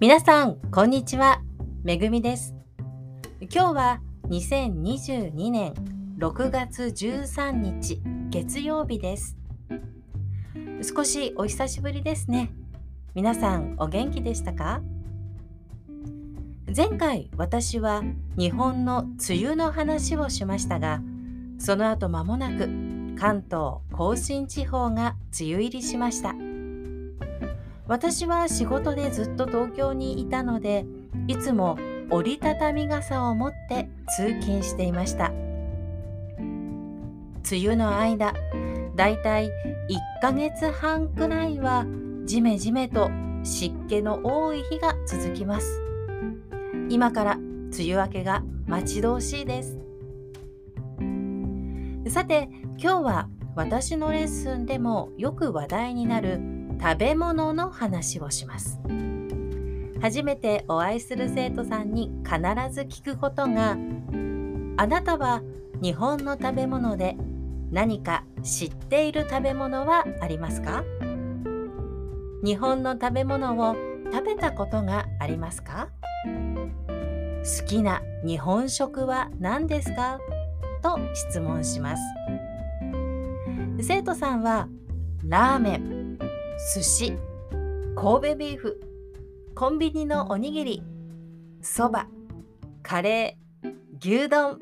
皆さん、こんにちは。めぐみです。今日は2022年6月13日月曜日です。少しお久しぶりですね。皆さんお元気でしたか？前回私は日本の梅雨の話をしましたが、その後間もなく関東甲信地方が梅雨入りしました。私は仕事でずっと東京にいたのでいつも折りたたみ傘を持って通勤していました。梅雨の間だいたい1ヶ月半くらいはジメジメと湿気の多い日が続きます。今から梅雨明けが待ち遠しいです。さて今日は私のレッスンでもよく話題になる食べ物の話をします。初めてお会いする生徒さんに必ず聞くことがあなたは日本の食べ物で何か知っている食べ物はありますか？日本の食べ物を食べたことがありますか？好きな日本食は何ですか？と質問します。生徒さんはラーメン。寿司神戸ビーフコンビニのおにぎりそばカレー牛丼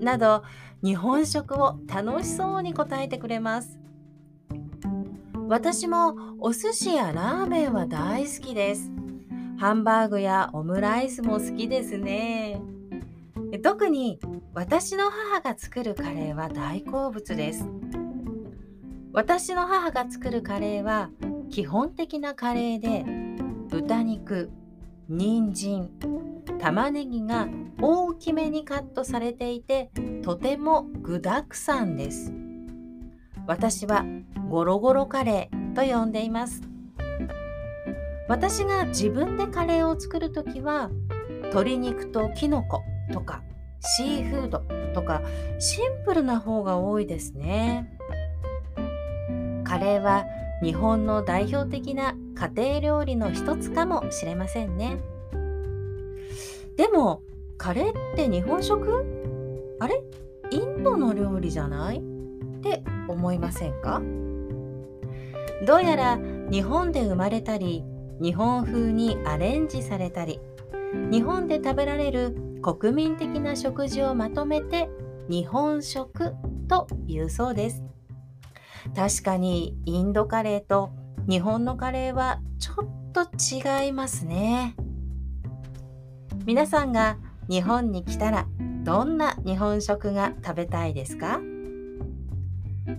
など日本食を楽しそうに答えてくれます。私もお寿司やラーメンは大好きです。ハンバーグやオムライスも好きですね。特に私の母が作るカレーは大好物です。私の母が作るカレーは基本的なカレーで豚肉人参玉ねぎが大きめにカットされていてとても具だくさんです。私はゴロゴロカレーと呼んでいます。私が自分でカレーを作るときは鶏肉ときのこ、とかシーフードとかシンプルな方が多いですね。カレーは日本の代表的な家庭料理の一つかもしれませんね。でもカレーって日本食？あれ？インドの料理じゃない？って思いませんか？どうやら日本で生まれたり日本風にアレンジされたり日本で食べられる国民的な食事をまとめて日本食というそうです。確かにインドカレーと日本のカレーはちょっと違いますね。皆さんが日本に来たらどんな日本食が食べたいですか？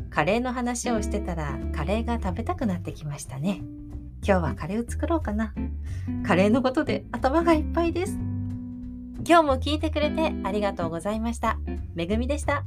カレーの話をしてたらカレーが食べたくなってきましたね。今日はカレーを作ろうかな。カレーのことで頭がいっぱいです。今日も聞いてくれてありがとうございました。めぐみでした。